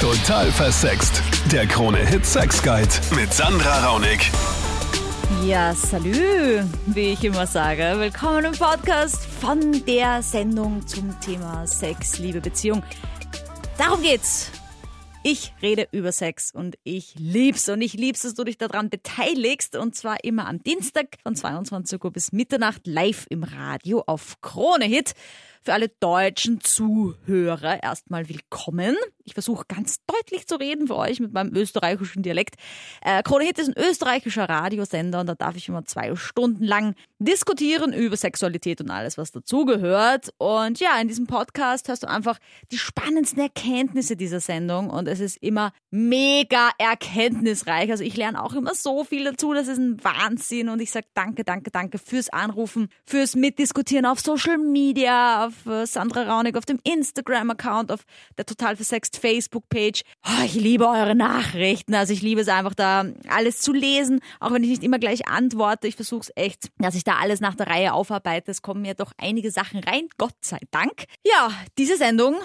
Total versext. Der Krone-Hit Sex Guide mit Sandra Raunig. Ja, salü, wie ich immer sage. Willkommen im Podcast von der Sendung zum Thema Sex, Liebe, Beziehung. Darum geht's. Ich rede über Sex und ich lieb's und ich lieb's, dass du dich daran beteiligst und zwar immer am Dienstag von 22 Uhr bis Mitternacht live im Radio auf Krone Hit. Für alle deutschen Zuhörer erstmal willkommen. Ich versuche ganz deutlich zu reden für euch mit meinem österreichischen Dialekt. Äh, Krone Hit ist ein österreichischer Radiosender und da darf ich immer zwei Stunden lang diskutieren über Sexualität und alles, was dazugehört. Und ja, in diesem Podcast hörst du einfach die spannendsten Erkenntnisse dieser Sendung und es ist immer mega erkenntnisreich. Also ich lerne auch immer so viel dazu, das ist ein Wahnsinn und ich sage danke, danke, danke fürs Anrufen, fürs Mitdiskutieren auf Social Media, auf äh, Sandra Raunig, auf dem Instagram-Account, auf der Total Versext Facebook-Page. Oh, ich liebe eure Nachrichten. Also ich liebe es einfach da alles zu lesen, auch wenn ich nicht immer gleich antworte. Ich versuche es echt, dass ich da alles nach der Reihe aufarbeite. Es kommen mir doch einige Sachen rein, Gott sei Dank. Ja, diese Sendung,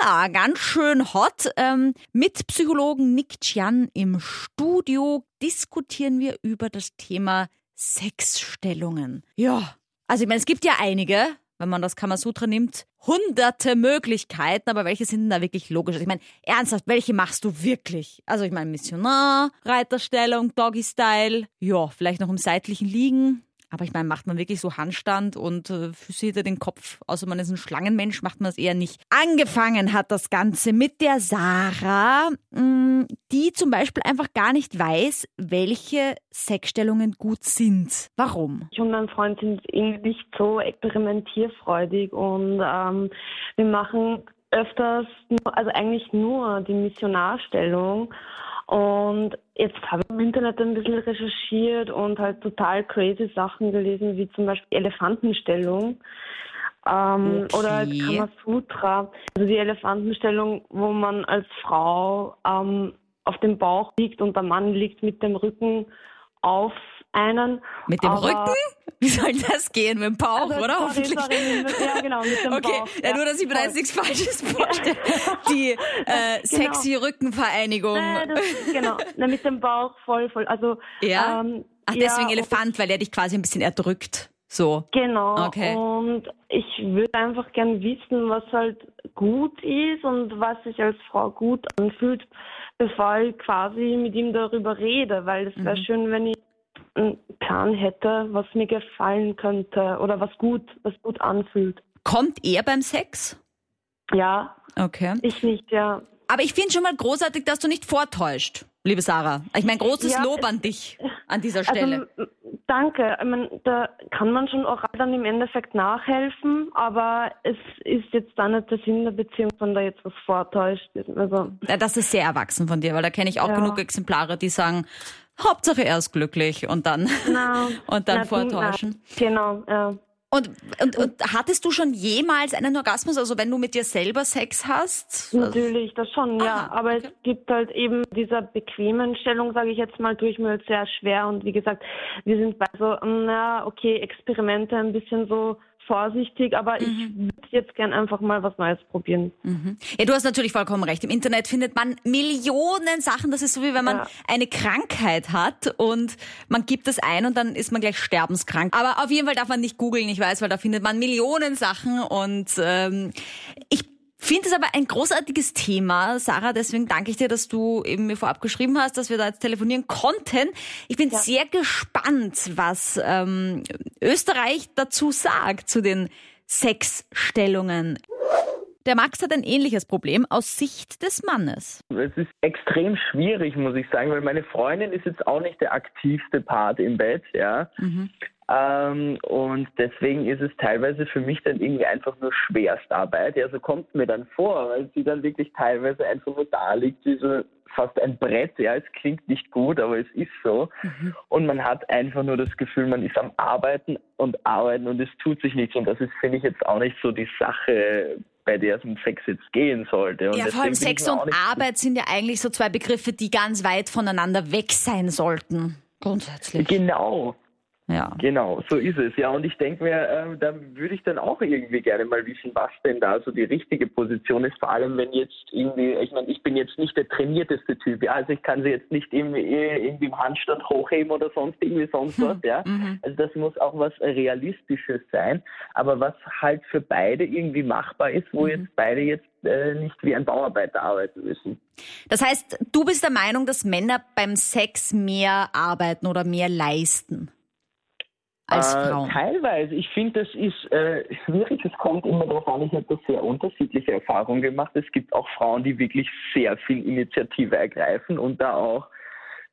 lala, ganz schön hot. Ähm, mit Psychologen Nick Chian im Studio diskutieren wir über das Thema Sexstellungen. Ja, also ich meine, es gibt ja einige, wenn man das Kamasutra nimmt, hunderte Möglichkeiten, aber welche sind denn da wirklich logisch? Also ich meine, ernsthaft, welche machst du wirklich? Also ich meine, Missionar, Reiterstellung, Doggy-Style, ja, vielleicht noch im seitlichen Liegen. Aber ich meine, macht man wirklich so Handstand und äh, Füße hinter den Kopf, außer man ist ein Schlangenmensch, macht man es eher nicht. Angefangen hat das Ganze mit der Sarah, mh, die zum Beispiel einfach gar nicht weiß, welche Sexstellungen gut sind. Warum? Ich und mein Freund sind irgendwie nicht so experimentierfreudig und ähm, wir machen öfters, also eigentlich nur die Missionarstellung. Und jetzt habe ich im Internet ein bisschen recherchiert und halt total crazy Sachen gelesen, wie zum Beispiel Elefantenstellung ähm, Okay. oder Kamasutra. Also die Elefantenstellung, wo man als Frau ähm, auf dem Bauch liegt und der Mann liegt mit dem Rücken auf einen. Mit dem Rücken? Wie soll das gehen? Mit dem Bauch, Also, oder? sorry, Hoffentlich. sorry, ja, genau, mit dem Okay, Bauch. ja, nur, dass ich mir da jetzt nichts Falsches vorstelle. Die äh, sexy Rückenvereinigung. Nein, das, genau, mit dem Bauch voll, voll. Also, Ja? ähm, Ach, deswegen ja, Elefant, weil er dich quasi ein bisschen erdrückt. So. Genau. Okay. Und ich würde einfach gern wissen, was halt gut ist und was sich als Frau gut anfühlt, bevor ich quasi mit ihm darüber rede, weil es Mhm. wäre schön, wenn ich einen Plan hätte, was mir gefallen könnte oder was gut, was gut anfühlt. Kommt er beim Sex? Ja, Okay. ich nicht, ja. Aber ich finde schon mal großartig, dass du nicht vortäuscht, liebe Sarah. Ich meine, großes Ja, Lob an dich an dieser Stelle. Also, danke. Ich mein, da kann man schon oral dann im Endeffekt nachhelfen, aber es ist jetzt dann nicht der Sinn der Beziehung, wenn da jetzt was vortäuscht. Also, Ja, das ist sehr erwachsen von dir, weil da kenne ich auch Ja. genug Exemplare, die sagen, Hauptsache er ist glücklich und dann, na, und dann na, vortäuschen. Na, genau, ja. Und, und, und hattest du schon jemals einen Orgasmus, also wenn du mit dir selber Sex hast? Natürlich, das schon, ja. Aha, Aber okay. es gibt halt eben dieser bequemen Stellung, sage ich jetzt mal, tue ich mir halt sehr schwer. Und wie gesagt, wir sind bei so, mm, na, okay, Experimente ein bisschen so vorsichtig, aber ich Mhm. würde jetzt gern einfach mal was Neues probieren. Ja, du hast natürlich vollkommen recht. Im Internet findet man Millionen Sachen. Das ist so wie wenn man Ja. eine Krankheit hat und man gibt es ein und dann ist man gleich sterbenskrank. Aber auf jeden Fall darf man nicht googeln, ich weiß, weil da findet man Millionen Sachen und ähm, ich finde es aber ein großartiges Thema, Sarah. Deswegen danke ich dir, dass du eben mir vorab geschrieben hast, dass wir da jetzt telefonieren konnten. Ich bin sehr gespannt, was ähm, Österreich dazu sagt zu den Sexstellungen. Der Max hat ein ähnliches Problem aus Sicht des Mannes. Es ist extrem schwierig, muss ich sagen, weil meine Freundin ist jetzt auch nicht der aktivste Part im Bett, ja. Ähm, und deswegen ist es teilweise für mich dann irgendwie einfach nur Schwerstarbeit. Ja, so kommt mir dann vor, weil sie dann wirklich teilweise einfach nur da liegt, wie so fast ein Brett. Ja, es klingt nicht gut, aber es ist so. Und man hat einfach nur das Gefühl, man ist am Arbeiten und Arbeiten und es tut sich nichts. Und das ist, finde ich, jetzt auch nicht so die Sache, bei der es um Sex jetzt gehen sollte. Und Ja, vor allem Sex und Arbeit sind ja eigentlich so zwei Begriffe, die ganz weit voneinander weg sein sollten. Grundsätzlich. Genau. Ja. Genau, so ist es. Ja, und ich denke mir, äh, da würde ich dann auch irgendwie gerne mal wissen, was denn da so die richtige Position ist. Vor allem, wenn jetzt irgendwie, ich meine, ich bin jetzt nicht der trainierteste Typ, ja, also ich kann sie jetzt nicht irgendwie, irgendwie im Handstand hochheben oder sonst irgendwie sonst was, ja. Mhm. Also das muss auch was Realistisches sein, aber was halt für beide irgendwie machbar ist, wo mhm. jetzt beide jetzt äh, nicht wie ein Bauarbeiter arbeiten müssen. Das heißt, du bist der Meinung, dass Männer beim Sex mehr arbeiten oder mehr leisten? Als äh, Frauen? Teilweise. Ich finde, das ist äh, schwierig. Es kommt immer darauf an. Ich habe da sehr unterschiedliche Erfahrungen gemacht. Es gibt auch Frauen, die wirklich sehr viel Initiative ergreifen und da auch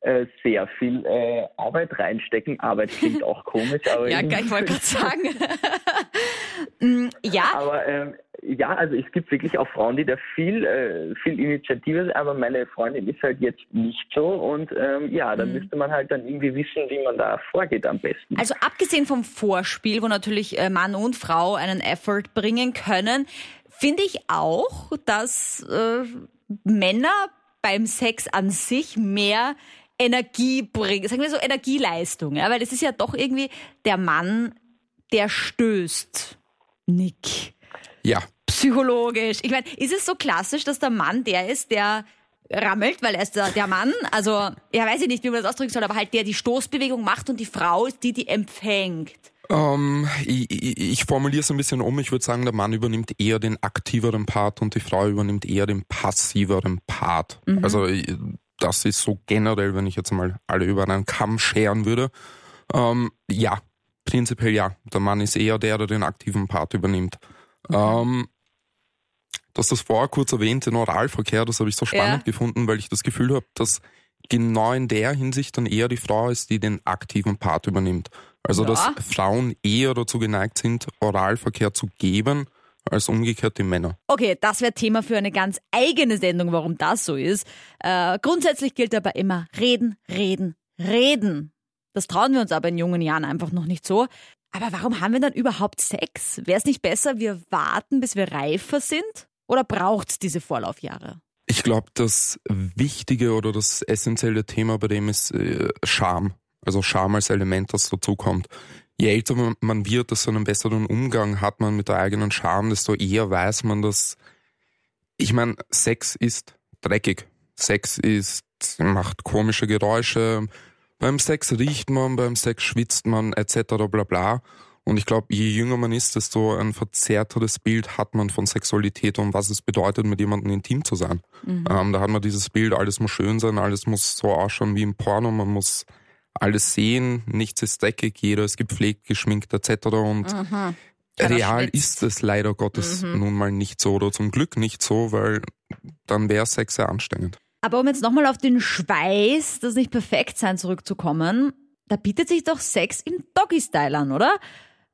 äh, sehr viel äh, Arbeit reinstecken. Arbeit klingt auch komisch, aber ja, ich wollte gerade sagen. Mm, ja. Aber ähm, ja, also es gibt wirklich auch Frauen, die da viel, äh, viel Initiative sind, aber meine Freundin ist halt jetzt nicht so und ähm, ja, da mhm. müsste man halt dann irgendwie wissen, wie man da vorgeht am besten. Also abgesehen vom Vorspiel, wo natürlich äh, Mann und Frau einen Effort bringen können, finde ich auch, dass äh, Männer beim Sex an sich mehr Energie bringen, sagen wir so Energieleistung, ja, weil es ist ja doch irgendwie der Mann, der stößt. Nick. Ja. Psychologisch. Ich meine, ist es so klassisch, dass der Mann der ist, der rammelt, weil er ist der, der Mann, also, ja, weiß ich nicht, wie man das ausdrücken soll, aber halt der die Stoßbewegung macht und die Frau ist die, die empfängt. Ähm, ich, ich, ich formuliere es ein bisschen um. Ich würde sagen, der Mann übernimmt eher den aktiveren Part und die Frau übernimmt eher den passiveren Part. Mhm. Also das ist so generell, wenn ich jetzt mal alle über einen Kamm scheren würde. Ähm, ja, prinzipiell ja. Der Mann ist eher der, der den aktiven Part übernimmt. Mhm. Ähm, dass das vorher kurz erwähnt, den Oralverkehr, das habe ich so spannend ja. gefunden, weil ich das Gefühl habe, dass genau in der Hinsicht dann eher die Frau ist, die den aktiven Part übernimmt. Also ja. dass Frauen eher dazu geneigt sind, Oralverkehr zu geben, als umgekehrt die Männer. Okay, das wäre Thema für eine ganz eigene Sendung, warum das so ist. Äh, grundsätzlich gilt aber immer reden, reden, reden. Das trauen wir uns aber in jungen Jahren einfach noch nicht so. Aber warum haben wir dann überhaupt Sex? Wäre es nicht besser, wir warten, bis wir reifer sind? Oder braucht es diese Vorlaufjahre? Ich glaube, das wichtige oder das essentielle Thema bei dem ist äh, Scham. Also Scham als Element, das dazukommt. Je älter man wird, desto einen besseren Umgang hat man mit der eigenen Scham, desto eher weiß man, dass ich meine, Sex ist dreckig. Sex ist, macht komische Geräusche, beim Sex riecht man, beim Sex schwitzt man etc. bla bla. Und ich glaube, je jünger man ist, desto ein verzerrteres Bild hat man von Sexualität und was es bedeutet, mit jemandem intim zu sein. Mhm. Ähm, da hat man dieses Bild, alles muss schön sein, alles muss so ausschauen wie im Porno, man muss alles sehen, nichts ist dreckig, jeder ist gepflegt, geschminkt etc. Und mhm. real ist es leider Gottes mhm. nun mal nicht so oder zum Glück nicht so, weil dann wäre Sex sehr anstrengend. Aber um jetzt nochmal auf den Schweiß, das nicht perfekt sein, zurückzukommen, da bietet sich doch Sex im Doggy-Style an, oder?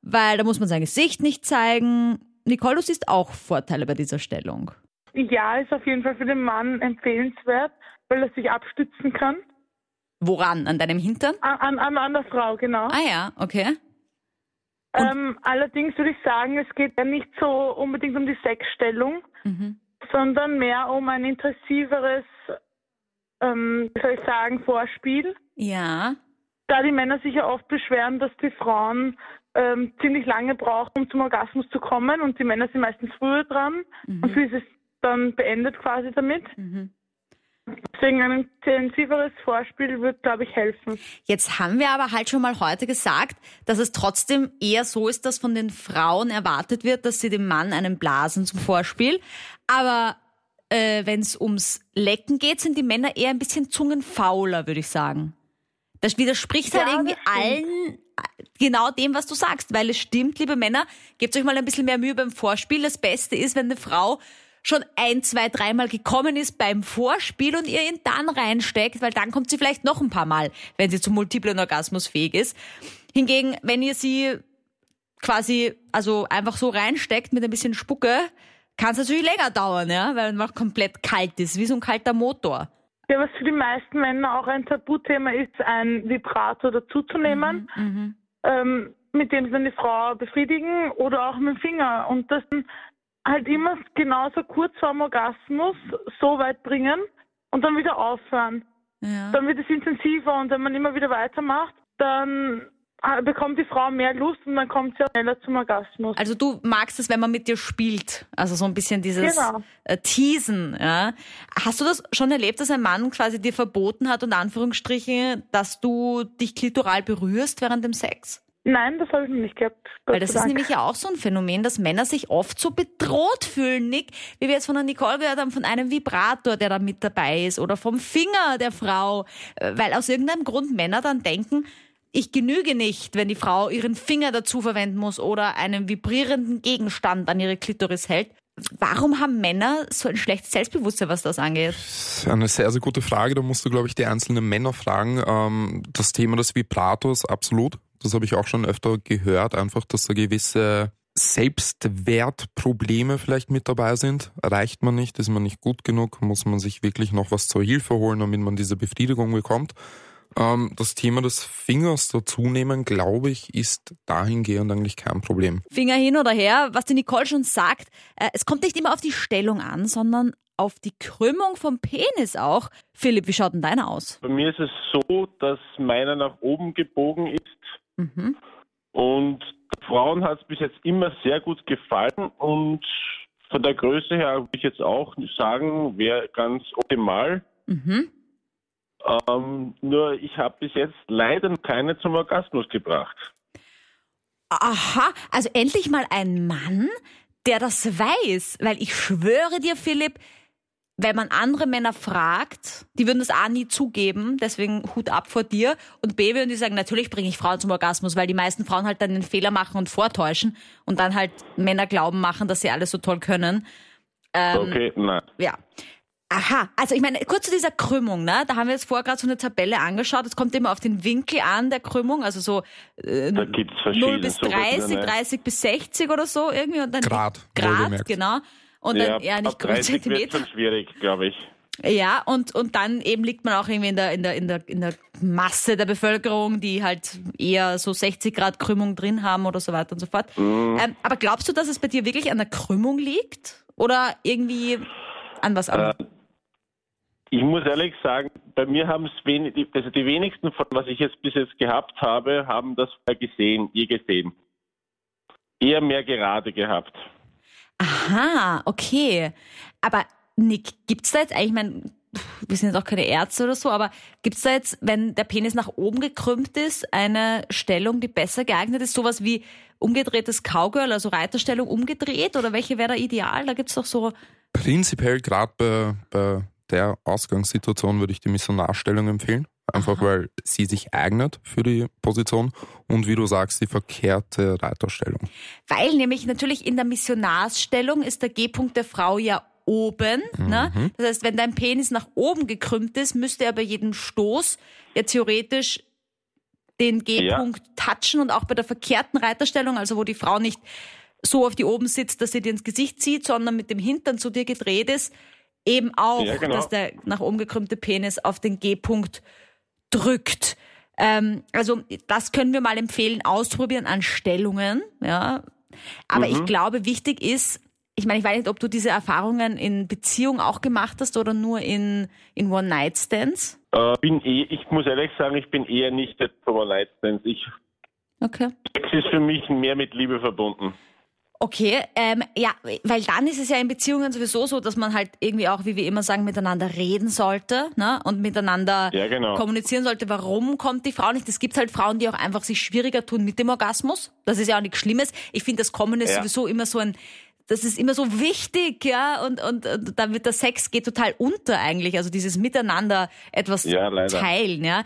Weil da muss man sein Gesicht nicht zeigen. Nicole, du siehst auch Vorteile bei dieser Stellung. Ja, ist auf jeden Fall für den Mann empfehlenswert, weil er sich abstützen kann. Woran? An deinem Hintern? An, an, an der Frau, genau. Ah ja, okay. Ähm, allerdings würde ich sagen, es geht ja nicht so unbedingt um die Sexstellung, mhm. sondern mehr um ein intensiveres ähm, wie soll ich sagen, Vorspiel. Ja. Da die Männer sich ja oft beschweren, dass die Frauen ähm, ziemlich lange brauchen, um zum Orgasmus zu kommen und die Männer sind meistens früher dran mhm. und für ist es dann beendet quasi damit. Mhm. Deswegen ein intensiveres Vorspiel wird, glaube ich, helfen. Jetzt haben wir aber halt schon mal heute gesagt, dass es trotzdem eher so ist, dass von den Frauen erwartet wird, dass sie dem Mann einen blasen zum Vorspiel. Aber äh, wenn es ums Lecken geht, sind die Männer eher ein bisschen zungenfauler, würde ich sagen. Das widerspricht halt ja, halt irgendwie allen genau dem, was du sagst, weil es stimmt, liebe Männer, gebt euch mal ein bisschen mehr Mühe beim Vorspiel. Das Beste ist, wenn eine Frau schon ein, zwei, dreimal gekommen ist beim Vorspiel und ihr ihn dann reinsteckt, weil dann kommt sie vielleicht noch ein paar Mal, wenn sie zum multiplen Orgasmus fähig ist. Hingegen, wenn ihr sie quasi also einfach so reinsteckt mit ein bisschen Spucke, kann es natürlich länger dauern, ja, weil man komplett kalt ist, wie so ein kalter Motor. Ja, was für die meisten Männer auch ein Tabuthema ist, ein Vibrator dazuzunehmen, mhm, mhm, ähm, mit dem sie dann die Frau befriedigen oder auch mit dem Finger. Und das halt immer genauso kurz vorm Orgasmus so weit bringen und dann wieder aufhören. Ja. Dann wird es intensiver und wenn man immer wieder weitermacht, dann Ah, bekommt die Frau mehr Lust und dann kommt sie auch schneller zum Orgasmus. Also du magst es, wenn man mit dir spielt, also so ein bisschen dieses Genau. äh, Teasen. Ja? Hast du das schon erlebt, dass ein Mann quasi dir verboten hat, unter Anführungsstrichen, dass du dich klitoral berührst während dem Sex? Nein, das habe ich noch nicht gehabt. Gott Weil das ist nämlich ja auch so ein Phänomen, dass Männer sich oft so bedroht fühlen, Nick, wie wir jetzt von der Nicole gehört haben, von einem Vibrator, der da mit dabei ist oder vom Finger der Frau, äh, weil aus irgendeinem Grund Männer dann denken, ich genüge nicht, wenn die Frau ihren Finger dazu verwenden muss oder einen vibrierenden Gegenstand an ihre Klitoris hält. Warum haben Männer so ein schlechtes Selbstbewusstsein, was das angeht? Eine sehr, sehr gute Frage. Da musst du, glaube ich, die einzelnen Männer fragen. Ähm, das Thema des Vibrators, absolut. Das habe ich auch schon öfter gehört. Einfach, dass da gewisse Selbstwertprobleme vielleicht mit dabei sind. Reicht man nicht, ist man nicht gut genug, muss man sich wirklich noch was zur Hilfe holen, damit man diese Befriedigung bekommt. Ähm, das Thema des Fingers dazunehmen, glaube ich, ist dahingehend eigentlich kein Problem. Finger hin oder her, was die Nicole schon sagt, äh, es kommt nicht immer auf die Stellung an, sondern auf die Krümmung vom Penis auch. Philipp, wie schaut denn deiner aus? Bei mir ist es so, dass meiner nach oben gebogen ist Mhm. und Frauen hat es bis jetzt immer sehr gut gefallen und von der Größe her würde ich jetzt auch sagen, wäre ganz optimal. Mhm. Ähm, nur ich habe bis jetzt leider keine zum Orgasmus gebracht. Aha, also endlich mal ein Mann, der das weiß. Weil ich schwöre dir, Philipp, wenn man andere Männer fragt, die würden das A nie zugeben, deswegen Hut ab vor dir. Und B würden die sagen, natürlich bringe ich Frauen zum Orgasmus, weil die meisten Frauen halt dann den Fehler machen und vortäuschen und dann halt Männer glauben machen, dass sie alles so toll können. Ähm, Okay, nein. Ja. Aha, also ich meine, kurz zu dieser Krümmung, ne? Da haben wir jetzt vorher gerade so eine Tabelle angeschaut. Es kommt immer auf den Winkel an der Krümmung, also so äh, Da gibt's 0 verschiedene. bis so 30, verschiedene. 30 bis 60 oder so irgendwie und dann Grad, Grad, genau. Und dann ja, nicht ab 30 wird Zentimeter. schon schwierig, glaube ich. Ja, und, und dann eben liegt man auch irgendwie in der, in der, in der, in der Masse der Bevölkerung, die halt eher so 60 Grad Krümmung drin haben oder so weiter und so fort. Mhm. Ähm, aber glaubst du, dass es bei dir wirklich an der Krümmung liegt? Oder irgendwie an was anderem? Äh, Ich muss ehrlich sagen, bei mir haben es wenig, also die wenigsten von was ich jetzt bis jetzt gehabt habe, haben das gesehen, je gesehen. Eher mehr gerade gehabt. Aha, okay. Aber Nick, gibt's da jetzt eigentlich, ich mein, wir sind jetzt auch keine Ärzte oder so, aber gibt's da jetzt, wenn der Penis nach oben gekrümmt ist, eine Stellung, die besser geeignet ist? Sowas wie umgedrehtes Cowgirl, also Reiterstellung umgedreht? Oder welche wäre da ideal? Da gibt's doch so. Prinzipiell gerade bei, bei der Ausgangssituation würde ich die Missionarstellung empfehlen. Einfach weil sie sich eignet für die Position und wie du sagst, die verkehrte Reiterstellung. Weil nämlich natürlich in der Missionarsstellung ist der G-Punkt der Frau ja oben. Ne? Das heißt, wenn dein Penis nach oben gekrümmt ist, müsste er bei jedem Stoß ja theoretisch den G-Punkt touchen und auch bei der verkehrten Reiterstellung, also wo die Frau nicht so auf die oben sitzt, dass sie dir ins Gesicht zieht, sondern mit dem Hintern zu dir gedreht ist, eben auch, Ja, genau. dass der nach oben gekrümmte Penis auf den G-Punkt drückt. Ähm, also das können wir mal empfehlen, ausprobieren an Stellungen. Ja. Aber Mhm. ich glaube, wichtig ist, ich meine, ich weiß nicht, ob du diese Erfahrungen in Beziehung auch gemacht hast oder nur in, in One-Night-Stands. Äh, bin eh, ich muss ehrlich sagen, ich bin eher nicht der. Ich Okay. Sex ist für mich mehr mit Liebe verbunden. Okay, ähm, ja, weil dann ist es ja in Beziehungen sowieso so, dass man halt irgendwie auch, wie wir immer sagen, miteinander reden sollte ne? und miteinander Ja, genau. kommunizieren sollte, warum kommt die Frau nicht. Es gibt halt Frauen, die auch einfach sich schwieriger tun mit dem Orgasmus. Das ist ja auch nichts Schlimmes. Ich finde, das Kommen ist Ja. sowieso immer so ein, das ist immer so wichtig, ja, und, und, und dann wird der Sex geht total unter eigentlich. Also dieses Miteinander etwas Ja, teilen, ja.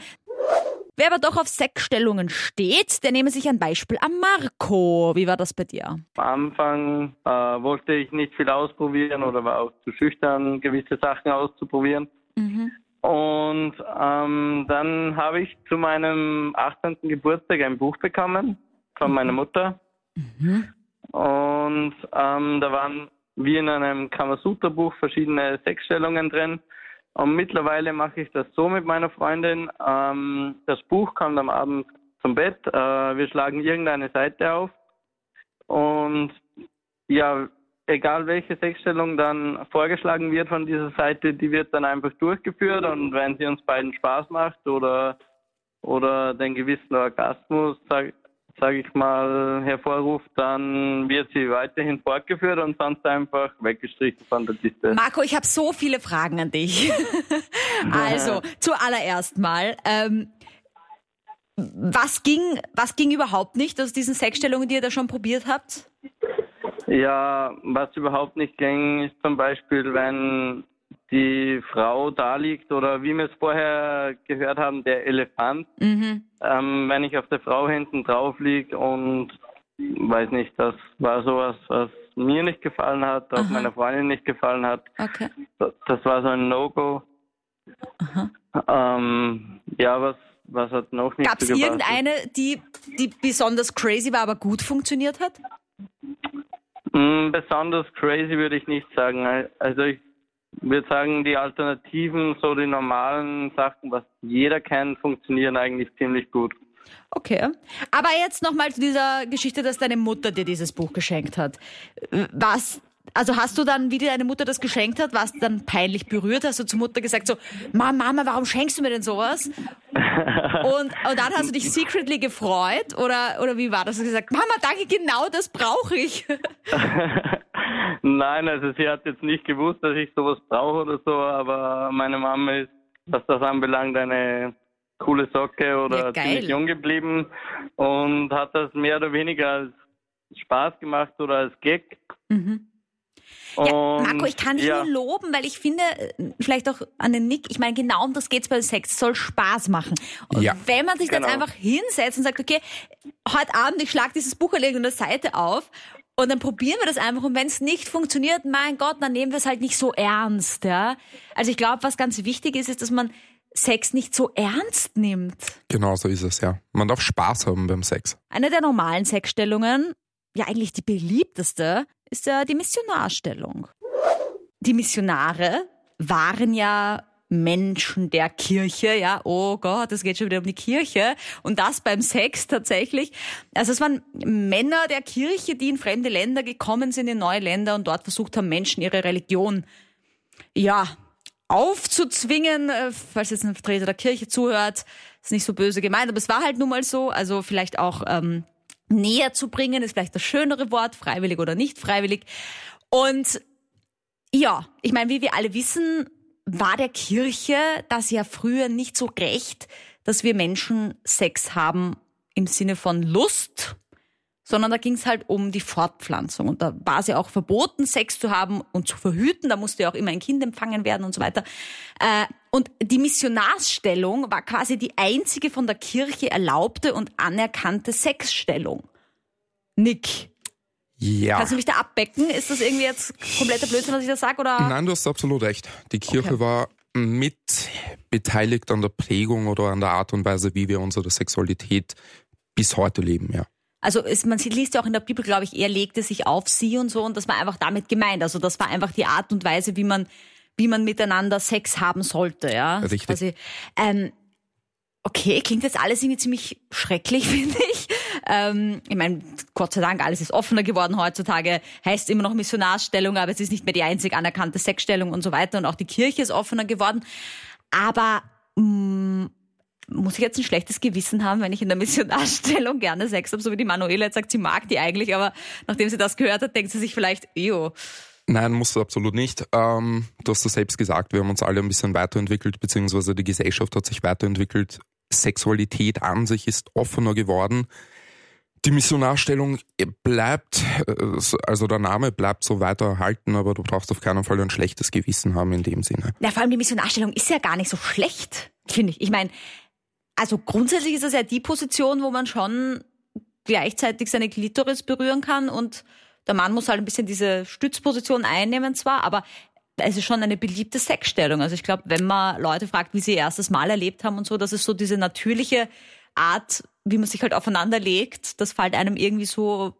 Wer aber doch auf Sexstellungen steht, der nehme sich ein Beispiel an Marco. Wie war das bei dir? Am Anfang äh, wollte ich nicht viel ausprobieren oder war auch zu schüchtern, gewisse Sachen auszuprobieren. Und ähm, dann habe ich zu meinem 18. Geburtstag ein Buch bekommen von meiner Mutter. Und ähm, da waren wie in einem Kamasutra-Buch verschiedene Sexstellungen drin. Und mittlerweile mache ich das so mit meiner Freundin. Ähm, das Buch kommt am Abend zum Bett. Äh, wir schlagen irgendeine Seite auf. Und ja, egal welche Sexstellung dann vorgeschlagen wird von dieser Seite, die wird dann einfach durchgeführt. Und wenn sie uns beiden Spaß macht oder oder den gewissen Orgasmus, sage sag ich mal, hervorruft, dann wird sie weiterhin fortgeführt und sonst einfach weggestrichen von der Liste. Marco, ich habe so viele Fragen an dich. also, zuallererst mal, ähm, was ging, was ging überhaupt nicht aus diesen Sexstellungen, die ihr da schon probiert habt? Ja, was überhaupt nicht ging, ist zum Beispiel, wenn die Frau da liegt oder wie wir es vorher gehört haben, der Elefant. Mhm. Ähm, wenn ich auf der Frau hinten drauf liege und weiß nicht, das war sowas, was mir nicht gefallen hat, auch meiner Freundin nicht gefallen hat. Okay. Das, war so ein No-Go. Ähm, ja, was, was hat noch nicht Gab es irgendeine, die, die besonders crazy war, aber gut funktioniert hat? Mm, besonders crazy würde ich nicht sagen. Also ich würde sagen, die Alternativen, so die normalen Sachen, was jeder kennt, funktionieren eigentlich ziemlich gut. Okay. Aber jetzt nochmal zu dieser Geschichte, dass deine Mutter dir dieses Buch geschenkt hat. Was also hast du dann, wie dir deine Mutter das geschenkt hat, warst du dann peinlich berührt? Hast du zur Mutter gesagt so, Mama, Mama, warum schenkst du mir denn sowas? und, und dann hast du dich secretly gefreut? Oder, oder wie war das? Hast du gesagt, Mama, danke, genau das brauche ich. Nein, also sie hat jetzt nicht gewusst, dass ich sowas brauche oder so, aber meine Mama ist, was das anbelangt, eine coole Socke oder ja, ziemlich jung geblieben und hat das mehr oder weniger als Spaß gemacht oder als Gag. Mhm. Ja, Marco, ich kann dich ja. nur loben, weil ich finde, äh, vielleicht auch an den Nick, ich meine, genau um das geht's bei Sex, es soll Spaß machen. Und ja. wenn man sich genau. dann einfach hinsetzt und sagt, okay, heute Abend, ich schlage dieses Buch an irgendeiner Seite auf und dann probieren wir das einfach. Und wenn es nicht funktioniert, mein Gott, dann nehmen wir es halt nicht so ernst. Ja? Also ich glaube, was ganz wichtig ist, ist, dass man Sex nicht so ernst nimmt. Genau so ist es, ja. Man darf Spaß haben beim Sex. Eine der normalen Sexstellungen, ja eigentlich die beliebteste, ist ja die Missionarstellung. Die Missionare waren ja Menschen der Kirche, ja, oh Gott, es geht schon wieder um die Kirche und das beim Sex tatsächlich. Also es waren Männer der Kirche, die in fremde Länder gekommen sind, in neue Länder und dort versucht haben, Menschen ihre Religion, ja, aufzuzwingen, äh, falls jetzt ein Vertreter der Kirche zuhört, ist nicht so böse gemeint, aber es war halt nun mal so, also vielleicht auch ähm, näher zu bringen, ist vielleicht das schönere Wort, freiwillig oder nicht freiwillig. Und ja, ich meine, wie wir alle wissen, war der Kirche das ja früher nicht so recht, dass wir Menschen Sex haben im Sinne von Lust, sondern da ging es halt um die Fortpflanzung. Und da war es ja auch verboten, Sex zu haben und zu verhüten. Da musste ja auch immer ein Kind empfangen werden und so weiter. Äh, und die Missionarsstellung war quasi die einzige von der Kirche erlaubte und anerkannte Sexstellung. Nick. Ja. Kannst du mich da abbecken? Ist das irgendwie jetzt kompletter Blödsinn, was ich da sage? Nein, du hast absolut recht. Die Kirche okay. war mit beteiligt an der Prägung oder an der Art und Weise, wie wir unsere Sexualität bis heute leben, ja. Also es, man liest ja auch in der Bibel, glaube ich, er legte sich auf sie und so und das war einfach damit gemeint. Also das war einfach die Art und Weise, wie man, wie man miteinander Sex haben sollte, ja. Richtig. Also, ähm, okay, klingt jetzt alles irgendwie ziemlich schrecklich, finde ich. Ähm, ich meine, Gott sei Dank, alles ist offener geworden heutzutage, heißt immer noch Missionarsstellung, aber es ist nicht mehr die einzig anerkannte Sexstellung und so weiter und auch die Kirche ist offener geworden. Aber mh, mm, muss ich jetzt ein schlechtes Gewissen haben, wenn ich in der Missionarstellung gerne Sex habe, so wie die Manuela jetzt sagt, sie mag die eigentlich, aber nachdem sie das gehört hat, denkt sie sich vielleicht, ew. Nein, musst du absolut nicht. Ähm, du hast es selbst gesagt, wir haben uns alle ein bisschen weiterentwickelt, beziehungsweise die Gesellschaft hat sich weiterentwickelt. Sexualität an sich ist offener geworden. Die Missionarstellung bleibt, äh, also der Name bleibt so weiter erhalten, aber du brauchst auf keinen Fall ein schlechtes Gewissen haben in dem Sinne. Ja, vor allem die Missionarstellung ist ja gar nicht so schlecht, finde ich. Ich meine, also grundsätzlich ist das ja die Position, wo man schon gleichzeitig seine Klitoris berühren kann und der Mann muss halt ein bisschen diese Stützposition einnehmen zwar, aber es ist schon eine beliebte Sexstellung. Also ich glaube, wenn man Leute fragt, wie sie ihr erstes Mal erlebt haben und so, das ist so diese natürliche Art, wie man sich halt aufeinander legt, das fällt einem irgendwie so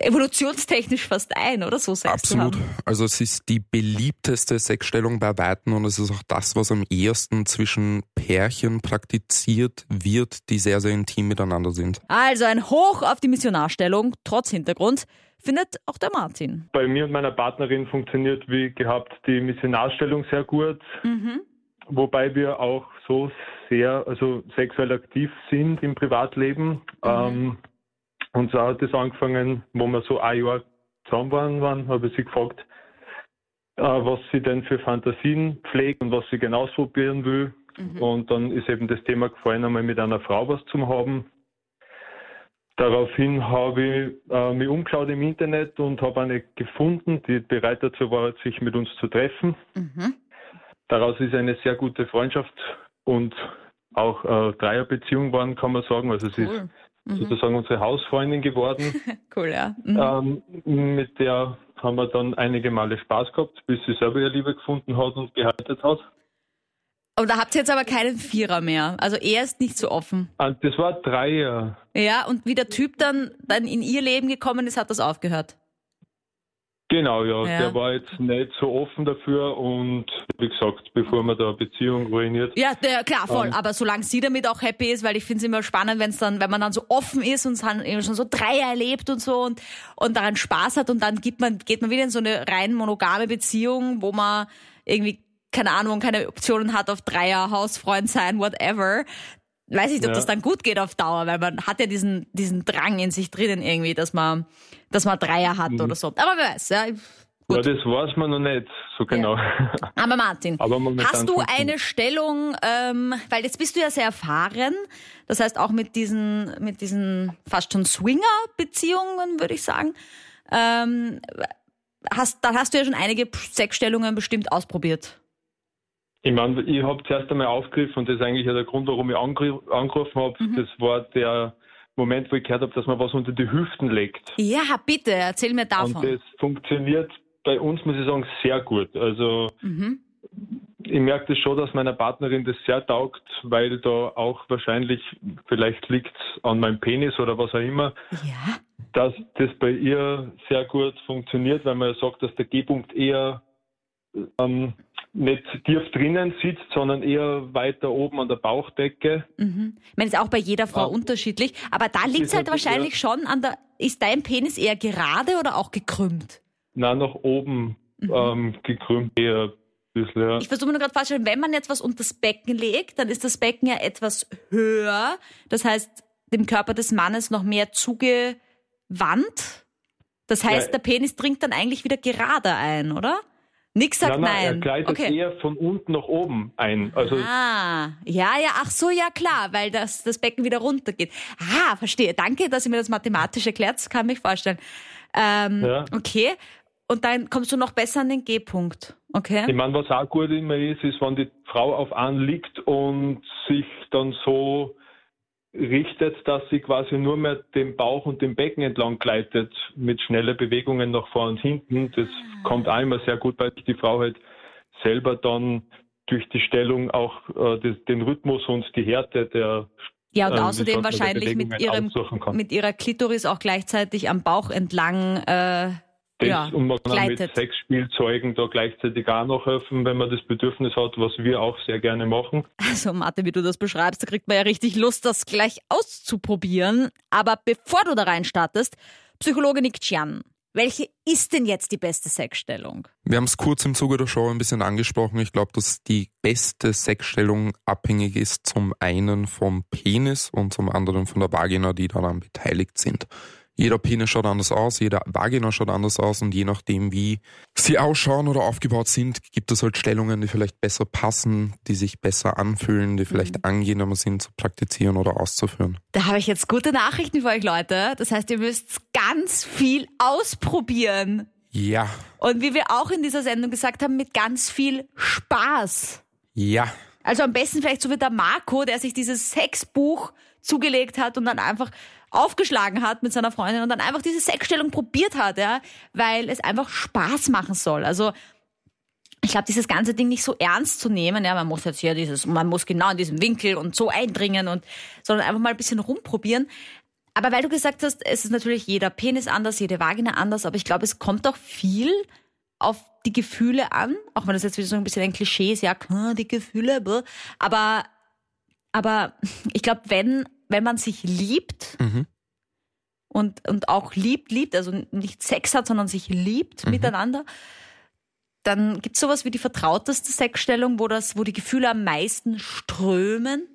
evolutionstechnisch fast ein, oder so Sex Absolut. Also es ist die beliebteste Sexstellung bei Weitem und es ist auch das, was am ehesten zwischen Pärchen praktiziert wird, die sehr, sehr intim miteinander sind. Also ein Hoch auf die Missionarstellung, trotz Hintergrund, findet auch der Martin. Bei mir und meiner Partnerin funktioniert wie gehabt die Missionarstellung sehr gut, mhm. wobei wir auch so sehr, also sexuell aktiv sind im Privatleben. Mhm. Ähm, und so hat es angefangen, wo wir so ein Jahr zusammen waren, waren habe ich sie gefragt, äh, was sie denn für Fantasien pflegt und was sie genau ausprobieren will. Mhm. Und dann ist eben das Thema gefallen, einmal mit einer Frau was zu haben. Daraufhin habe ich äh, mich umgeschaut im Internet und habe eine gefunden, die bereit dazu war, sich mit uns zu treffen. Mhm. Daraus ist eine sehr gute Freundschaft und auch äh, Dreierbeziehung geworden, kann man sagen. Also sie ist mhm. sozusagen unsere Hausfreundin geworden. cool, ja. Mhm. Ähm, mit der haben wir dann einige Male Spaß gehabt, bis sie selber ihr Liebe gefunden hat und geheiratet hat. Und da habt ihr jetzt aber keinen Vierer mehr. Also er ist nicht so offen. Ah, das war Dreier. Ja, und wie der Typ dann, dann in ihr Leben gekommen ist, hat das aufgehört. Genau, ja. ja. Der war jetzt nicht so offen dafür und wie gesagt, bevor man da eine Beziehung ruiniert. Ja, der, klar, voll. Ähm, aber solange sie damit auch happy ist, weil ich finde es immer spannend, wenn es dann, wenn man dann so offen ist und schon so Dreier erlebt und so und, und daran Spaß hat und dann gibt man, geht man wieder in so eine rein monogame Beziehung, wo man irgendwie keine Ahnung, keine Optionen hat auf Dreier, Hausfreund sein, whatever. Weiß nicht, ob ja. das dann gut geht auf Dauer, weil man hat ja diesen, diesen Drang in sich drinnen irgendwie, dass man, dass man Dreier hat mhm. oder so. Aber wer weiß, ja. Gut. Ja, das weiß man noch nicht so genau. Ja. Aber Martin, Aber hast du eine Stellung, ähm, weil jetzt bist du ja sehr erfahren, das heißt auch mit diesen, mit diesen fast schon Swinger-Beziehungen, würde ich sagen. Ähm, hast, dann hast du ja schon einige Sexstellungen bestimmt ausprobiert. Ich meine, ich habe zuerst einmal aufgegriffen und das ist eigentlich ja der Grund, warum ich angerufen habe. Mhm. Das war der Moment, wo ich gehört habe, dass man was unter die Hüften legt. Ja, bitte, erzähl mir davon. Und das funktioniert bei uns, muss ich sagen, sehr gut. Also mhm. ich merke das schon, dass meiner Partnerin das sehr taugt, weil da auch wahrscheinlich, vielleicht liegt es an meinem Penis oder was auch immer, ja. dass das bei ihr sehr gut funktioniert, weil man ja sagt, dass der G-Punkt eher ähm, nicht tief drinnen sitzt, sondern eher weiter oben an der Bauchdecke. Mhm. Ich meine, ist auch bei jeder Frau ja. unterschiedlich, aber da liegt es halt wahrscheinlich schon an der, ist dein Penis eher gerade oder auch gekrümmt? Nein, nach oben mhm. ähm, gekrümmt eher Bisschen, ja. Ich versuche mir nur gerade vorzustellen, wenn man jetzt was unter das Becken legt, dann ist das Becken ja etwas höher. Das heißt, dem Körper des Mannes noch mehr zugewandt. Das heißt, ja. der Penis dringt dann eigentlich wieder gerade ein, oder? Nix sagt nein. nein, nein. Er gleitet okay. eher von unten nach oben ein. Also ah, ja, ja, ach so, ja klar, weil das, das Becken wieder runter geht. Ah, verstehe. Danke, dass ihr mir das mathematisch erklärt. Das kann mich vorstellen. Ähm, ja. Okay. Und dann kommst du noch besser an den G-Punkt. Okay. Ich meine, was auch gut immer ist, ist, wenn die Frau auf einen liegt und sich dann so richtet, dass sie quasi nur mehr den Bauch und den Becken entlang gleitet mit schnellen Bewegungen nach vorne und hinten. Das ah. kommt auch immer sehr gut, weil die Frau halt selber dann durch die Stellung auch äh, den Rhythmus und die Härte der ja, und äh, außerdem wahrscheinlich mit ihrem mit ihrer Klitoris auch gleichzeitig am Bauch entlang äh, das, ja, und man kann gleitet. mit Sexspielzeugen da gleichzeitig auch noch helfen, wenn man das Bedürfnis hat, was wir auch sehr gerne machen. Also Martin, wie du das beschreibst, da kriegt man ja richtig Lust, das gleich auszuprobieren. Aber bevor du da rein startest, Psychologe Nick Chian, welche ist denn jetzt die beste Sexstellung? Wir haben es kurz im Zuge der Show ein bisschen angesprochen. Ich glaube, dass die beste Sexstellung abhängig ist zum einen vom Penis und zum anderen von der Vagina, die daran beteiligt sind. Jeder Penis schaut anders aus, jeder Vagina schaut anders aus und je nachdem, wie sie ausschauen oder aufgebaut sind, gibt es halt Stellungen, die vielleicht besser passen, die sich besser anfühlen, die vielleicht mhm. angenehmer sind zu praktizieren oder auszuführen. Da habe ich jetzt gute Nachrichten für euch, Leute. Das heißt, ihr müsst ganz viel ausprobieren. Ja. Und wie wir auch in dieser Sendung gesagt haben, mit ganz viel Spaß. Ja. Also am besten vielleicht so wie der Marco, der sich dieses Sexbuch zugelegt hat und dann einfach aufgeschlagen hat mit seiner Freundin und dann einfach diese Sexstellung probiert hat, ja, weil es einfach Spaß machen soll. Also ich glaube, dieses ganze Ding nicht so ernst zu nehmen, ja, man muss jetzt hier dieses, man muss genau in diesem Winkel und so eindringen und, sondern einfach mal ein bisschen rumprobieren. Aber weil du gesagt hast, es ist natürlich jeder Penis anders, jede Vagina anders, aber ich glaube, es kommt auch viel auf die Gefühle an, auch wenn das jetzt wieder so ein bisschen ein Klischee ist, ja, die Gefühle, aber, aber ich glaube, wenn wenn man sich liebt mhm. und, und auch liebt, liebt, also nicht Sex hat, sondern sich liebt mhm. miteinander, dann gibt es sowas wie die vertrauteste Sexstellung, wo, das, wo die Gefühle am meisten strömen.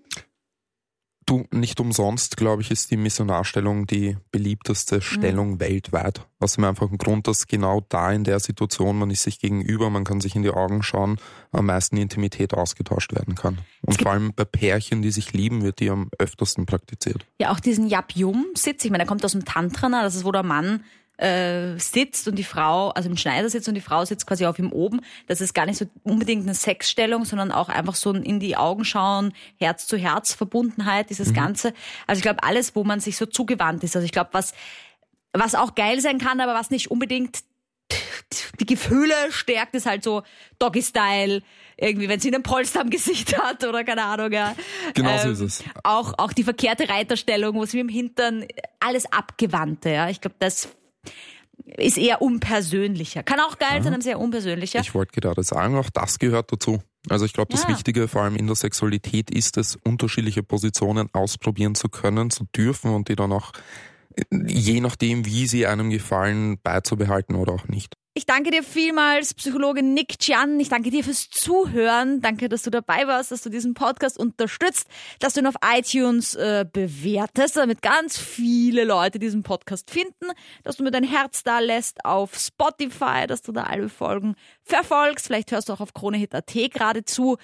Du, nicht umsonst, glaube ich, ist die Missionarstellung die beliebteste Stellung mhm. weltweit. Aus dem einfachen Grund, dass genau da in der Situation, man ist sich gegenüber, man kann sich in die Augen schauen, am meisten Intimität ausgetauscht werden kann. Und vor allem bei Pärchen, die sich lieben, wird die am öftersten praktiziert. Ja, auch diesen Yap-Yum-Sitz, ich meine, der kommt aus dem Tantrana, das ist, wo der Mann äh, sitzt und die Frau, also im Schneider sitzt und die Frau sitzt quasi auf ihm oben. Das ist gar nicht so unbedingt eine Sexstellung, sondern auch einfach so ein in die Augen schauen, Herz zu Herz Verbundenheit, dieses mhm. Ganze. Also ich glaube, alles, wo man sich so zugewandt ist. Also ich glaube, was, was auch geil sein kann, aber was nicht unbedingt die Gefühle stärkt, ist halt so Doggy-Style, irgendwie, wenn sie einen Polster am Gesicht hat oder keine Ahnung, ja. Genau ähm, so ist es. Auch, auch die verkehrte Reiterstellung, wo sie mit dem Hintern alles abgewandte, ja. Ich glaube, das ist eher unpersönlicher. Kann auch geil sein, aber sehr unpersönlicher. Ich wollte gerade sagen, auch das gehört dazu. Also ich glaube, das ja. Wichtige vor allem in der Sexualität ist es, unterschiedliche Positionen ausprobieren zu können, zu dürfen und die dann auch je nachdem, wie sie einem gefallen, beizubehalten oder auch nicht. Ich danke dir vielmals, Psychologe Nick Chan. Ich danke dir fürs Zuhören. Danke, dass du dabei warst, dass du diesen Podcast unterstützt, dass du ihn auf iTunes äh, bewertest, damit ganz viele Leute diesen Podcast finden, dass du mir dein Herz da lässt auf Spotify, dass du da alle Folgen verfolgst. Vielleicht hörst du auch auf KroneHit.at gerade zu.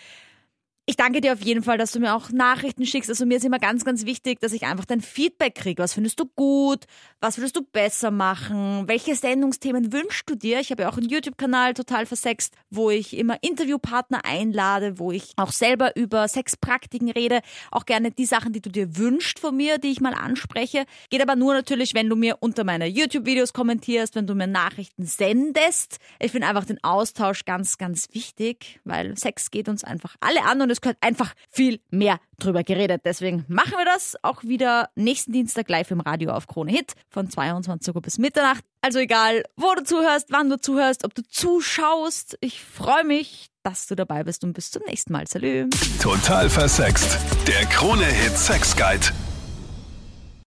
Ich danke dir auf jeden Fall, dass du mir auch Nachrichten schickst. Also mir ist immer ganz, ganz wichtig, dass ich einfach dein Feedback kriege. Was findest du gut? Was würdest du besser machen? Welche Sendungsthemen wünschst du dir? Ich habe ja auch einen YouTube-Kanal total versext, wo ich immer Interviewpartner einlade, wo ich auch selber über Sexpraktiken rede. Auch gerne die Sachen, die du dir wünschst von mir, die ich mal anspreche. Geht aber nur natürlich, wenn du mir unter meine YouTube-Videos kommentierst, wenn du mir Nachrichten sendest. Ich finde einfach den Austausch ganz, ganz wichtig, weil Sex geht uns einfach alle an und es gehört einfach viel mehr drüber geredet. Deswegen machen wir das auch wieder nächsten Dienstag live im Radio auf Krone Hit von 22 Uhr bis Mitternacht. Also egal, wo du zuhörst, wann du zuhörst, ob du zuschaust. Ich freue mich, dass du dabei bist und bis zum nächsten Mal. Salü. Total versext. Der Krone Hit Sex Guide.